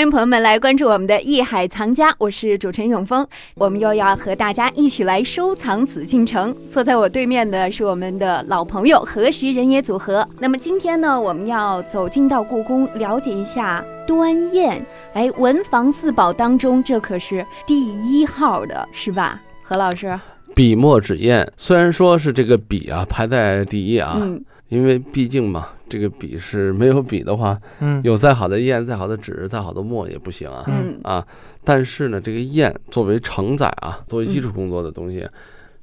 欢迎朋友们来关注我们的《艺海藏家》，我是主持人永峰。我们又要和大家一起来收藏紫禁城。坐在我对面的是我们的老朋友何时人也组合。那么今天呢，我们要走进到故宫，了解一下端砚。哎，文房四宝当中，这可是第一号的，是吧？何老师，笔墨纸砚，虽然说是这个笔啊排在第一啊，嗯，因为毕竟嘛，这个笔是没有笔的话，嗯有再好的砚、再好的纸、再好的墨也不行啊。嗯啊，但是呢，这个砚作为承载啊，作为基础工作的东西，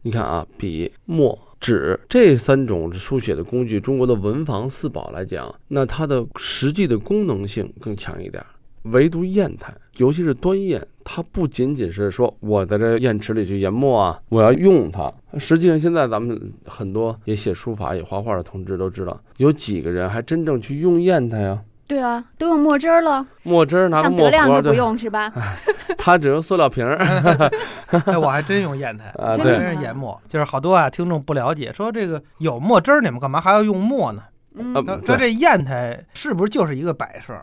你看啊，笔、墨、纸这三种书写的工具，中国的文房四宝来讲，那它的实际的功能性更强一点儿。唯独砚台，尤其是端砚，它不仅仅是说我在这砚池里去研墨啊，我要用它。实际上，现在咱们很多也写书法、也画画的同志都知道，有几个人还真正去用砚台呀？对啊，都用墨汁儿了，墨汁儿拿墨盒儿，德亮就不，用是吧？他只用塑料瓶儿 哎，我还真用砚台，啊，真的是研墨。就是好多啊，听众不了解，说这个有墨汁儿，你们干嘛还要用墨呢？嗯这砚台是不是就是一个摆设？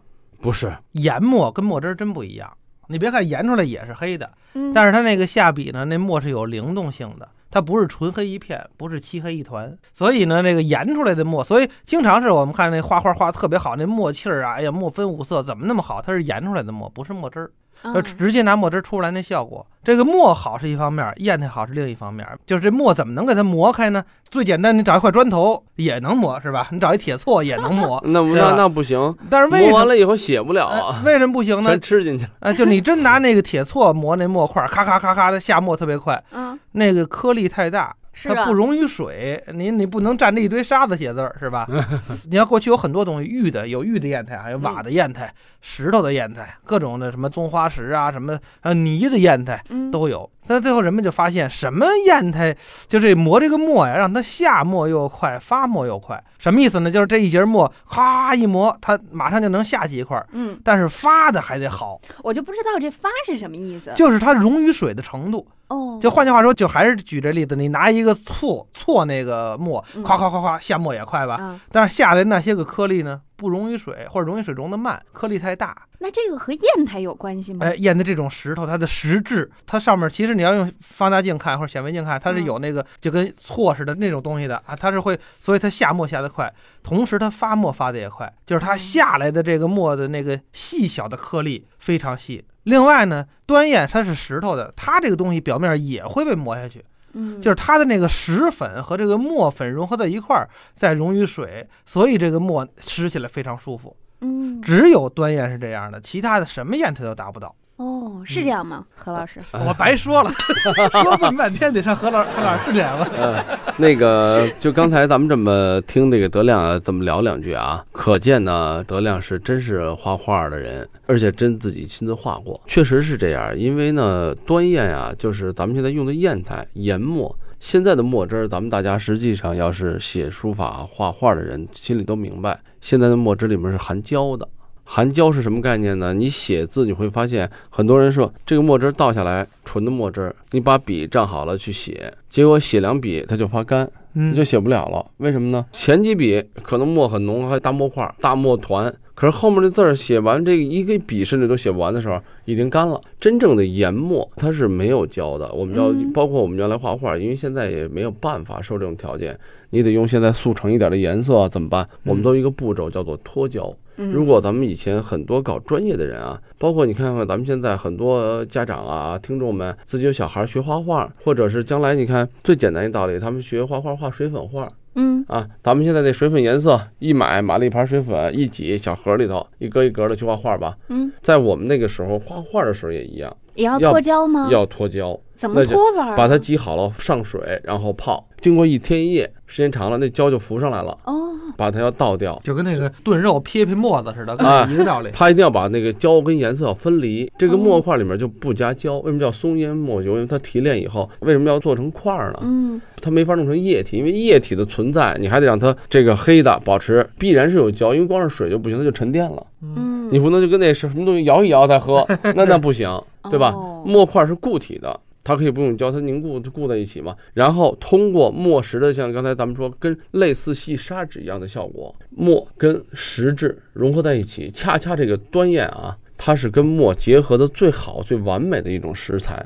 不是，研墨跟墨汁儿真不一样。你别看研出来也是黑的，嗯，但是它那个下笔呢，那墨是有灵动性的，它不是纯黑一片，不是漆黑一团。所以呢，那个研出来的墨，所以经常是我们看那画画画得特别好，那墨气儿啊，哎呀，墨分五色，怎么那么好？它是研出来的墨，不是墨汁儿。呃，嗯直接拿墨汁出来那效果，这个墨好是一方面，砚台好是另一方面。就是这墨怎么能给它磨开呢？最简单，你找一块砖头也能磨，是吧？你找一铁锉也能磨，那不那那不行，但是为什么？磨完了以后写不了哎啊，为什么不行呢全？吃进去了。呃，就你真拿那个铁锉磨那墨块儿，咔咔咔咔的下墨特别快，嗯，那个颗粒太大，是啊它不溶于水，你你不能蘸着一堆沙子写字儿，是吧？你要过去有很多东西，玉的有玉的砚台，还有瓦的砚台、石头的砚台，各种的什么棕花石啊，什么呃泥的砚台嗯都有。但最后人们就发现，什么砚台就这磨这个墨呀，让它下墨又快，发墨又快。什么意思呢？就是这一节墨，咔一磨，它马上就能下去一块儿，嗯，但是发的还得好，我就不知道这发是什么意思。就是它溶于水的程度。哦，就换句话说，就还是举这例子，你拿一个锉锉那个墨，嗯夸夸夸夸下墨也快吧，啊，但是下来那些个颗粒呢，不溶于水，或者溶于水溶得慢，颗粒太大。那这个和砚台有关系吗？哎，砚的这种石头，它的石质，它上面其实你要用放大镜看或者显微镜看，它是嗯有那个就跟错似的那种东西的啊，它是会，所以它下墨下的快，同时它发墨发的也快，就是它嗯下来的这个墨的那个细小的颗粒非常细。另外呢，端砚它是石头的，它这个东西表面也会被磨下去。嗯，就是它的那个石粉和这个墨粉融合在一块儿，再溶于水，所以这个墨吃起来非常舒服。嗯，只有端砚是这样的，其他的什么砚它都达不到。哦，是这样吗？何老师，我白说了，说这么半天得上何老何老师这样吧？呃，那个，就刚才咱们这么听这个德亮啊这么聊两句啊，可见呢，德亮是真是画画的人，而且真自己亲自画过，确实是这样。因为呢，端砚啊，就是咱们现在用的砚台研墨。现在的墨汁儿，咱们大家实际上要是写书法、画画的人，心里都明白，现在的墨汁里面是含胶的。含胶是什么概念呢？你写字你会发现，很多人说这个墨汁儿倒下来，纯的墨汁儿，你把笔蘸好了去写，结果写两笔它就发干，你就嗯，写不了了。为什么呢？前几笔可能墨很浓，还有大墨块儿、大墨团，可是后面的字儿写完这个一个笔甚至都写不完的时候，已经干了。真正的研墨它是没有胶的。我们要嗯包括我们原来画画，因为现在也没有办法受这种条件，你得用现在速成一点的颜色，怎么办？我们都有一个步骤叫做脱胶。嗯。如果咱们以前很多搞专业的人啊，包括你看看咱们现在很多家长啊、听众们自己有小孩学画画，或者是将来你看最简单一道理，他们学画画画水粉画嗯。啊，咱们现在那水粉颜色一买买了一盘水粉，一挤小盒里头一格一格的去画画吧。嗯，在我们那个时候画画的时候也一样，也要要脱胶吗？要脱胶，怎么脱法？把它挤好了上水，然后泡，经过一天一夜，时间长了那胶就浮上来了，哦，把它要倒掉。就跟那个炖肉撇撇沫子似的，啊一个道理。它一定要把那个胶跟颜色要分离。这个哦墨块里面就不加胶，为什么叫松烟墨油？因为它提炼以后，为什么要做成块儿呢？嗯它没法弄成液体，因为液体的存在，你还得让它这个黑的保持，必然是有胶，因为光是水就不行，它就沉淀了。嗯，你不能就跟那什么东西摇一摇再喝，那那不行，对吧？哦墨块是固体的，它可以不用胶，它凝固就固在一起嘛。然后通过墨石的，像刚才咱们说，跟类似细砂纸一样的效果，墨跟石质融合在一起，恰恰这个端砚啊，它是跟墨结合的最好、最完美的一种石材。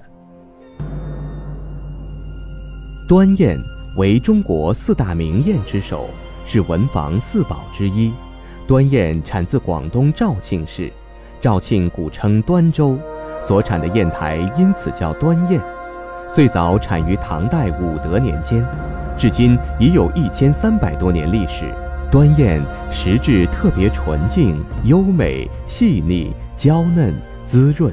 端砚为中国四大名砚之首，是文房四宝之一。端砚产自广东肇庆市，肇庆古称端州，所产的砚台因此叫端砚。最早产于唐代武德年间，至今已有一千三百多年历史。端砚实质特别纯净、优美、细腻、娇嫩、滋润，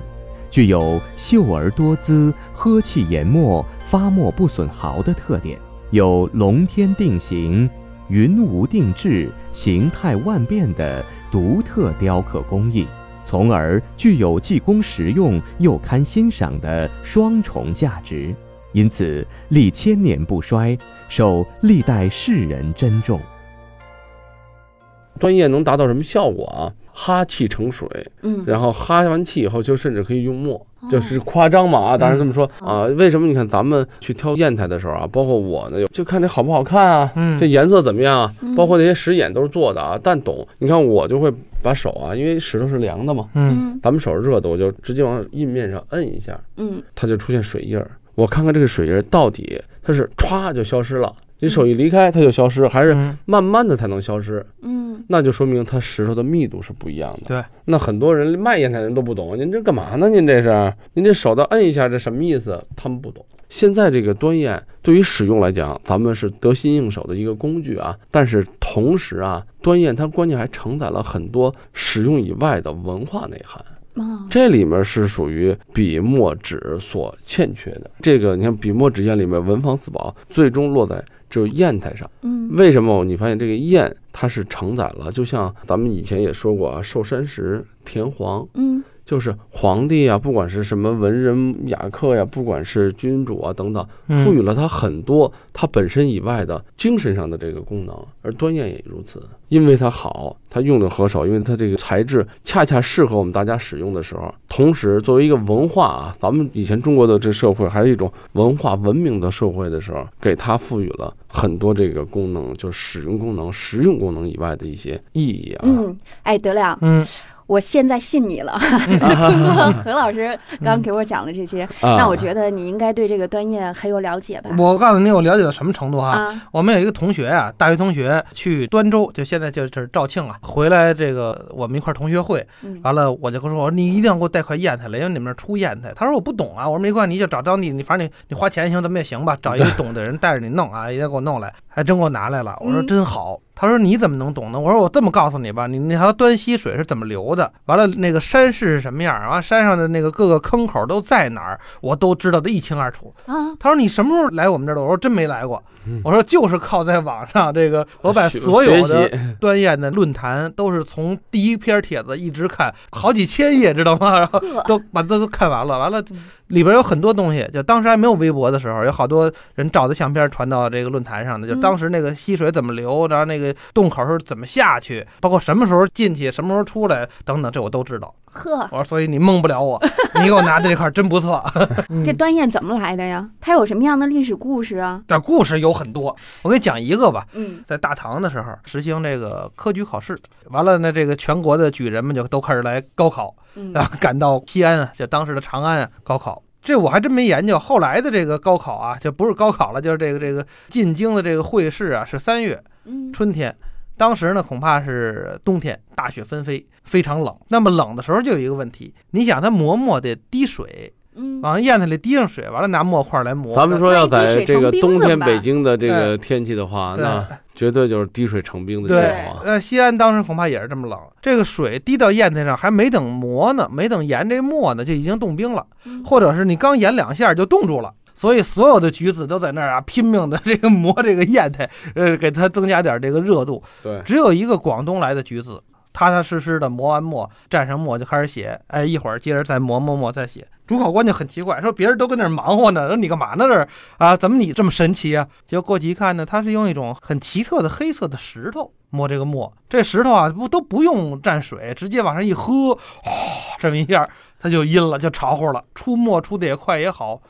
具有秀而多姿、呵气研墨、发墨不损毫的特点，有龙天定型、云无定制、形态万变的独特雕刻工艺，从而具有既工实用又堪欣赏的双重价值，因此历千年不衰，受历代世人珍重。端砚能达到什么效果啊？哈气成水，嗯，然后哈完气以后，就甚至可以用墨，哦就是夸张嘛啊，当然这么说嗯啊。为什么你看咱们去挑砚台的时候啊，包括我呢，就看这好不好看啊，嗯这颜色怎么样啊嗯，包括那些石眼都是做的啊。但懂，你看我就会把手啊，因为石头是凉的嘛，嗯嗯咱们手是热的，我就直接往印面上摁一下，嗯它就出现水印儿。我看看这个水印儿到底它是歘就消失了，你手一离开它就消失，还是嗯慢慢的才能消失？嗯那就说明它石头的密度是不一样的。对，那很多人卖砚台人都不懂，您这干嘛呢？您这是，您这手都摁一下，这什么意思？他们不懂。现在这个端砚对于使用来讲，咱们是得心应手的一个工具啊。但是同时啊，端砚它关键还承载了很多使用以外的文化内涵。啊这里面是属于笔墨纸所欠缺的。这个你看，笔墨纸砚里面文房四宝最终落在只有砚台上。嗯为什么你发现这个砚它是承载了？就像咱们以前也说过啊，寿山石、田黄，嗯就是皇帝啊，不管是什么文人雅客呀，不管是君主啊等等，嗯赋予了他很多他本身以外的精神上的这个功能。而端砚也如此，因为它好，它用的合手，因为它这个材质恰恰适合我们大家使用的时候。同时，作为一个文化啊，咱们以前中国的这社会还是一种文化文明的社会的时候，给它赋予了很多这个功能，就是使用功能、实用功能以外的一些意义啊。嗯，哎，德亮，嗯我现在信你了。通过 何老师刚给我讲了这些，啊那我觉得你应该对这个端砚很有了解吧？我告诉你，我了解到什么程度哈？啊，我们有一个同学啊，大学同学去端州，就现在就是肇庆啊，回来这个我们一块儿同学会，嗯完了我就跟他说，我说你一定要给我带块砚台来，因为你们那儿出砚台。他说我不懂啊，我说没关系，你就找当地，你反正你你花钱行，怎么也行吧，找一个 懂的人带着你弄啊，一定给我弄来，还真给我拿来了。我说嗯真好。他说你怎么能懂呢？我说我这么告诉你吧，你那条端溪水是怎么流的，完了那个山势是什么样，完了山上的那个各个坑口都在哪儿，我都知道的一清二楚。啊，他说你什么时候来我们这儿的？我说真没来过嗯。我说就是靠在网上这个，我把所有的端砚的论坛都是从第一篇帖子一直看，好几千页，知道吗？然后，都把都都看完了，完了嗯里边有很多东西，就当时还没有微博的时候，有好多人照的相片传到这个论坛上的，就嗯当时那个溪水怎么流，然后那个洞口是怎么下去，包括什么时候进去，什么时候出来等等，这我都知道。呵，我说，所以你蒙不了我，你给我拿的这块真不错。这端砚怎么来的呀？它有什么样的历史故事啊？这故事有很多，我给你讲一个吧。嗯在大唐的时候，实行这个科举考试，完了呢，这个全国的举人们就都开始来高考，嗯然后赶到西安啊，就当时的长安啊高考。这我还真没研究。后来的这个高考啊，就不是高考了，就是这个这个进京的这个会试啊，是三月嗯春天。当时呢，恐怕是冬天，大雪纷飞，非常冷。那么冷的时候，就有一个问题，你想它磨墨得滴水，嗯往砚台里滴上水，完了拿墨块来磨。咱们说要在这个冬天北京的这个天气的话，那绝对就是滴水成冰的对情况，。那西安当时恐怕也是这么冷。这个水滴到砚台上，还没等磨呢，没等研这墨呢，就已经冻冰了，嗯或者是你刚研两下就冻住了。所以所有的举子都在那儿啊，拼命的 这个磨这个砚台，呃，给它增加点这个热度。对，只有一个广东来的举子，踏踏实实的磨完墨，蘸上墨就开始写。哎，一会儿接着再磨磨磨再写。主考官就很奇怪，说别人都跟那儿忙活呢，说你干嘛呢这儿啊？怎么你这么神奇啊？结果过去一看呢，他是用一种很奇特的黑色的石头磨这个墨。这石头啊不都不用蘸水，直接往上一喝，哗，这么一下它就阴了，就潮乎了，出墨出的也快也好。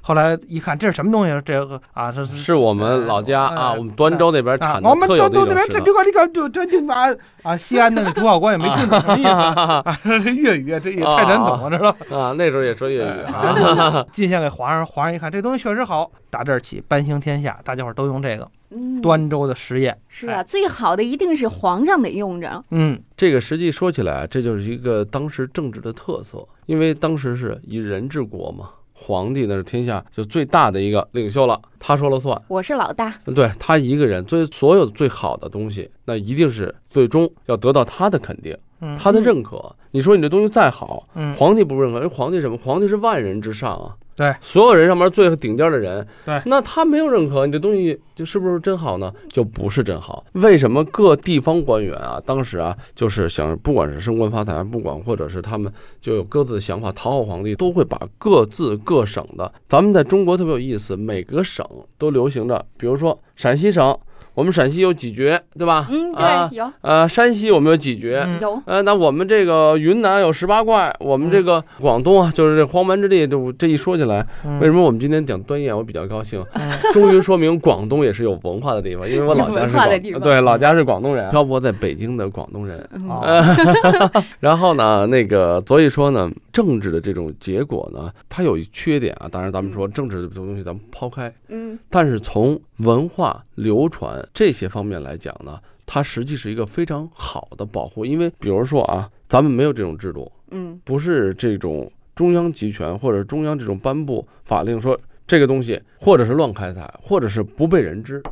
后来一看，这是什么东西？这个啊，这是是我们老家啊，哎我们端州那边啊产，的我们特有都都那边这的一种石头这个这个就就就啊啊，西安的那主考官也没听懂什么意思啊，这粤语这也太难懂了，知道吧？啊，那时候也说粤语啊。啊，进献给皇上，皇上一看这东西确实好，打这儿起颁行天下，大家伙都用这个嗯，端州的实验。是啊，最好的一定是皇上得用着。嗯，这个实际说起来，这就是一个当时政治的特色，因为当时是以人治国嘛，皇帝那是天下就最大的一个领袖了，他说了算。我是老大，对他一个人，最所有最好的东西，那一定是最终要得到他的肯定，嗯他的认可。你说你这东西再好，嗯，皇帝不认可，因为皇帝什么？皇帝是万人之上啊，对，所有人上面最顶尖的人，对那他没有认可，你这东西就是不是真好呢？就不是真好。为什么各地方官员啊，当时啊，就是想不管是升官发财，不管或者是他们就有各自的想法讨好皇帝，都会把各自各省的，咱们在中国特别有意思，每个省都流行着，比如说陕西省，我们陕西有几绝，对吧？嗯，啊对，有。呃，山西我们有几绝，嗯有，呃，那我们这个云南有十八怪，我们这个广东啊，就是这荒蛮之地，就这一说起来，嗯。为什么我们今天讲端砚，我比较高兴，嗯。终于说明广东也是有文化的地方，因为我老家是广化的地方。对，老家是广东人，漂泊在北京的广东人。嗯。哦 然后呢，那个所以说呢，政治的这种结果呢，它有一缺点啊。当然，咱们说政治这种东西，咱们抛开，嗯但是从文化流传这些方面来讲呢，它实际是一个非常好的保护。因为比如说啊，咱们没有这种制度，嗯不是这种中央集权或者中央这种颁布法令说这个东西，或者是乱开采，或者是不被人知，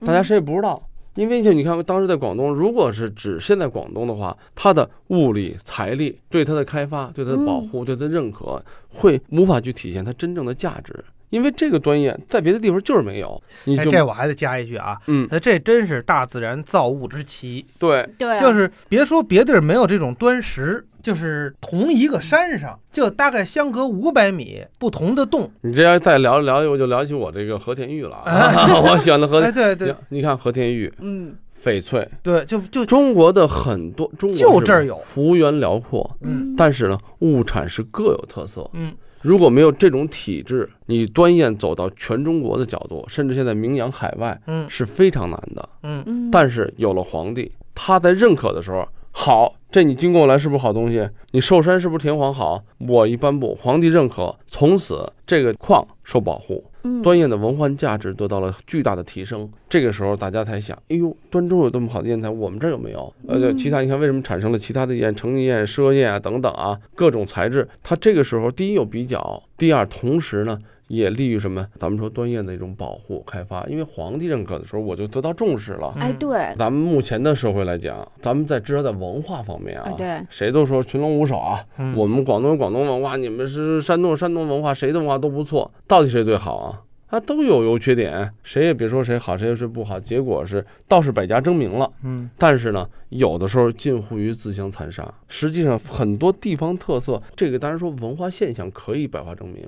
大家谁也不知道。因为就你看，当时在广东，如果是只限在广东的话，它的物力、财力对它的开发、对它的保护、对它的认可，会无法去体现它真正的价值。因为这个端砚在别的地方就是没有，你哎，这我还得加一句啊，嗯，那这真是大自然造物之奇，对，对啊，就是别说别地儿没有这种端石，就是同一个山上，就大概相隔五百米不同的洞。你这要再聊聊，我就聊起我这个和田玉了啊，哎 我喜欢的和哎，田。对。对你看和田玉、嗯翡翠，对，就就中国的很多中国就是这儿有幅员辽阔，嗯但是呢，物产是各有特色。嗯如果没有这种体制，你端砚走到全中国的角度，甚至现在名扬海外嗯是非常难的。嗯嗯，但是有了皇帝，他在认可的时候，好，这你经过来是不是好东西？你寿山是不是田黄好？我一颁布，皇帝认可，从此这个矿受保护，嗯端砚的文化价值得到了巨大的提升。这个时候大家才想，哎呦，端州有这么好的砚台，我们这儿有没有？呃，对嗯其他你看为什么产生了其他的砚，成泥砚、奢砚啊等等啊，各种材质，它这个时候第一有比较，第二同时呢。也利于什么？咱们说端砚的一种保护开发，因为皇帝认可的时候，我就得到重视了。哎对，咱们目前的社会来讲，咱们在至少在文化方面啊，啊对，谁都说群龙无首啊。嗯我们广东有广东文化，你们是山东有山东文化，谁的文化都不错，到底谁最好啊？啊，都有优缺点，谁也别说谁好，谁也说不好，结果是倒是百家争鸣了。嗯但是呢，有的时候近乎于自相残杀。实际上，很多地方特色，这个当然说文化现象可以百花争鸣，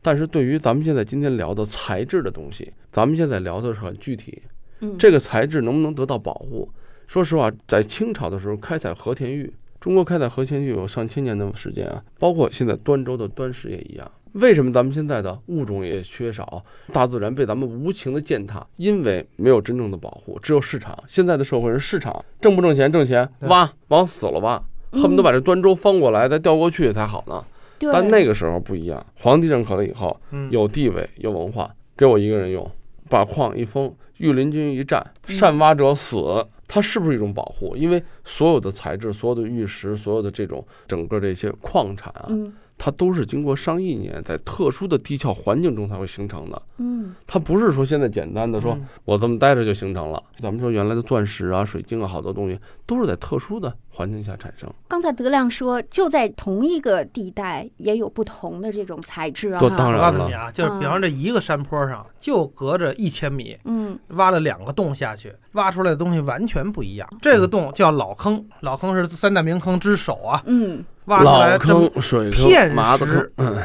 但是对于咱们现在今天聊的材质的东西，咱们现在聊的是很具体，嗯这个材质能不能得到保护？说实话，在清朝的时候开采和田玉，中国开采和田玉有上千年的时间啊，包括现在端州的端石也一样。为什么咱们现在的物种也缺少？大自然被咱们无情的践踏，因为没有真正的保护，只有市场。现在的社会是市场，挣不挣钱？挣钱，对挖往死了挖，恨不得把这端州翻过来再调过去才好呢。但那个时候不一样，皇帝认可了以后，嗯，有地位，有文化，给我一个人用，把矿一封，御林军一战，善挖者死，它是不是一种保护？因为所有的材质、所有的玉石、所有的这种整个这些矿产啊，嗯它都是经过上亿年在特殊的地壳环境中才会形成的。嗯它不是说现在简单的说嗯我这么待着就形成了。咱们说原来的钻石啊、水晶啊，好多东西都是在特殊的环境下产生。刚才德亮说，就在同一个地带也有不同的这种材质啊。当然我告诉你啊，就是比方这一个山坡上，就隔着一千米，嗯挖了两个洞下去，挖出来的东西完全不一样。这个洞叫老坑，老坑是三大名坑之首啊，嗯挖出来这么坑、水片坑、麻子坑石，嗯，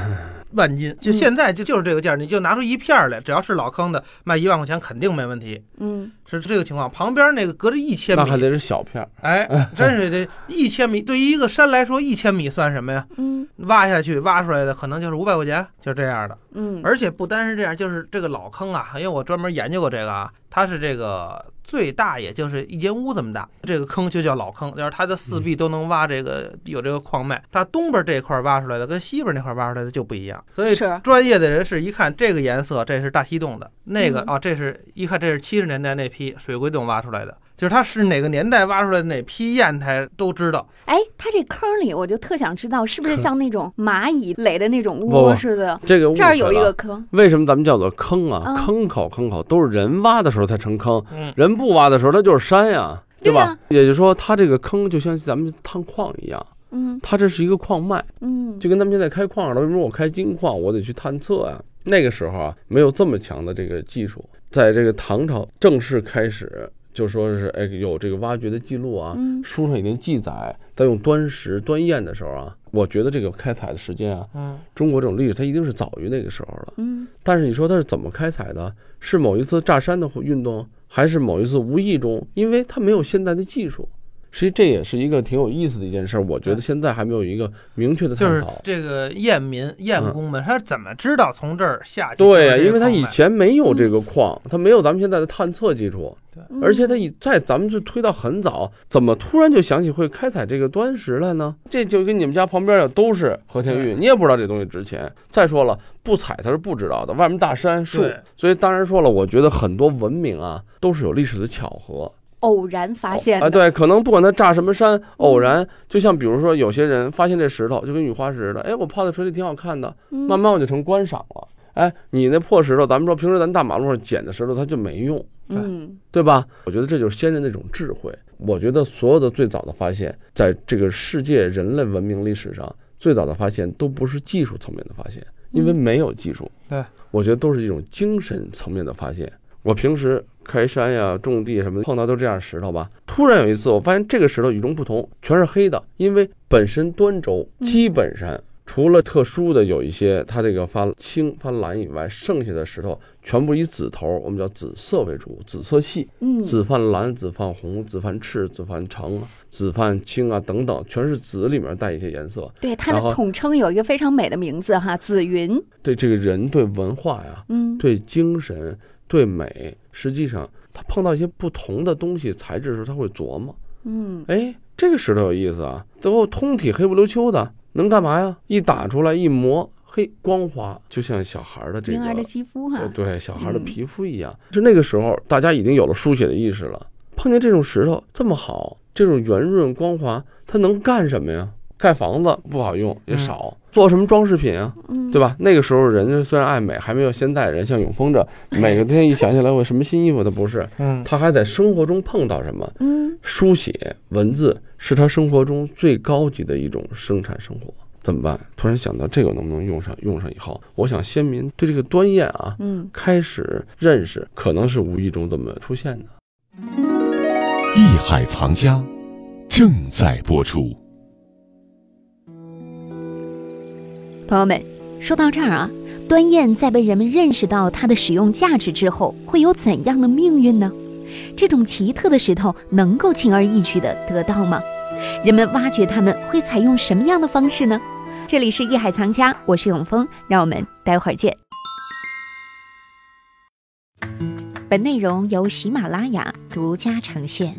万斤，就嗯现在就就是这个价儿，你就拿出一片儿来，只要是老坑的，卖一万块钱肯定没问题，嗯是这个情况。旁边那个隔着一千米，那还得是小片儿。哎，真是这一千米。对于一个山来说，一千米算什么呀？嗯挖下去挖出来的可能就是五百块钱，就这样的。嗯，而且不单是这样，就是这个老坑啊，因为我专门研究过这个啊，它是这个最大也就是一间屋这么大，这个坑就叫老坑，就是它的四壁都能挖这个有这个矿脉，它东边这块挖出来的跟西边那块挖出来的就不一样，所以是。专业的人士一看这个颜色，这是大西洞的，那个嗯。啊，这是一看这是七十年代那批水鬼洞挖出来的，就是它是哪个年代挖出来的哪批砚台都知道。哎，它这坑里我就特想知道，是不是 像那种蚂蚁垒的那种不窝似的？这个误这儿有一个坑，为什么咱们叫做坑啊？嗯坑口坑口都是人挖的时候才成坑，嗯，人不挖的时候它就是山呀，吧对吧？也就是说，它这个坑就像咱们探矿一样，嗯它这是一个矿脉，嗯，就跟咱们现在开矿似的。为什么我开金矿，我得去探测啊？那个时候啊，没有这么强的这个技术，在这个唐朝正式开始。就说是哎，有这个挖掘的记录啊，嗯书上已经记载，在用端石端砚的时候啊，我觉得这个开采的时间啊，嗯，中国这种历史它一定是早于那个时候了。嗯但是你说它是怎么开采的？是某一次炸山的运动，还是某一次无意中？因为它没有现代的技术。实际这也是一个挺有意思的一件事儿，我觉得现在还没有一个明确的就是探讨。这个验民验工们，他是怎么知道从这儿下去？对呀、呀，因为他以前没有这个矿，他没有咱们现在的探测技术，嗯而且他以在咱们是推到很早，怎么突然就想起会开采这个端石来呢？这就跟你们家旁边的都是和田玉，你也不知道这东西值钱。再说了，不采他是不知道的，外面大山树，所以当然说了，我觉得很多文明啊都是有历史的巧合。偶然发现啊，的，对，可能不管它炸什么山，偶然，就像比如说有些人发现这石头就跟雨花石似的，哎，我泡在水里挺好看的，嗯慢慢我就成观赏了。哎，你那破石头，咱们说平时咱大马路上捡的石头，它就没用，嗯对吧？我觉得这就是先人那种智慧。我觉得所有的最早的发现，在这个世界人类文明历史上，最早的发现都不是技术层面的发现，因为嗯没有技术。对，我觉得都是一种精神层面的发现。我平时开山呀、种地什么的，碰到都这样石头吧。突然有一次，我发现这个石头与众不同，全是黑的，因为本身端州嗯基本上除了特殊的有一些它这个发青发蓝以外，剩下的石头全部以紫头，我们叫紫色为主，紫色系。嗯紫泛蓝、紫泛红、紫泛赤、紫泛橙、紫泛青啊等等，全是紫里面带一些颜色。对它的统称有一个非常美的名字哈，紫云，对这个人对文化呀、嗯对精神、对美，实际上他碰到一些不同的东西材质的时候，他会琢磨，嗯哎，这个石头有意思啊，都通体黑不溜秋的，能干嘛呀？一打出来一磨，嘿，光滑，就像小孩儿的这个婴儿的肌肤哈呃，对，小孩的嗯皮肤一样。是那个时候，大家已经有了书写的意识了。碰见这种石头这么好，这种圆润光滑，它能干什么呀？盖房子不好用，也嗯少。做什么装饰品啊？嗯对吧？那个时候人家虽然爱美，还没有现代人像永丰这 每个天一想起来我什么新衣服，他不是，嗯，他还在生活中碰到什么？嗯书写文字是他生活中最高级的一种生产生活。怎么办？突然想到这个能不能用上？用上以后，我想先民对这个端砚啊，嗯开始认识，可能是无意中这么出现的。艺海藏家正在播出。朋友们，说到这儿啊，端砚在被人们认识到它的使用价值之后，会有怎样的命运呢？这种奇特的石头能够轻而易举地得到吗？人们挖掘它们会采用什么样的方式呢？这里是艺海藏家，我是永峰，让我们待会儿见。本内容由喜马拉雅独家呈现。